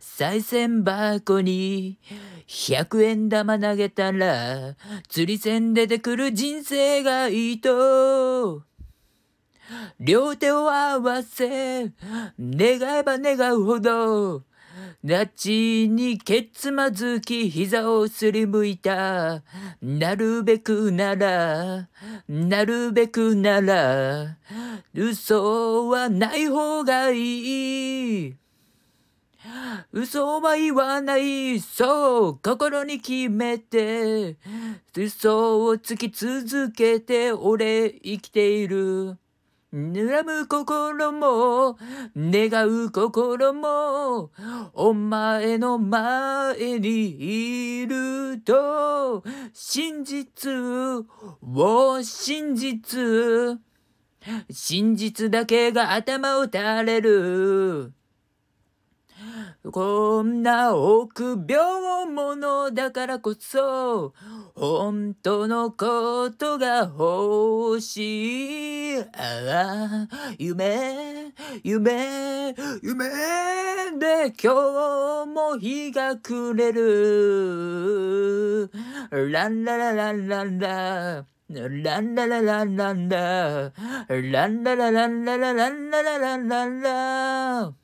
賽銭箱に100円玉投げたら釣り銭出てくる人生がいいと両手を合わせ願えば願うほどラチにけつまずき膝をすりむいた。なるべくなら、なるべくなら、嘘はない方がいい。嘘は言わない、そう、心に決めて、嘘をつき続けて、俺生きている。恨む心も、願う心も、お前の前にいると、真実を真実、真実だけが頭を垂れる。こんな臆病者だからこそ、本当のことが欲しい。ああ、夢、夢、夢で今日も日が暮れる。ランララランランラ。ランララランランラ。ランララランララランララランララ。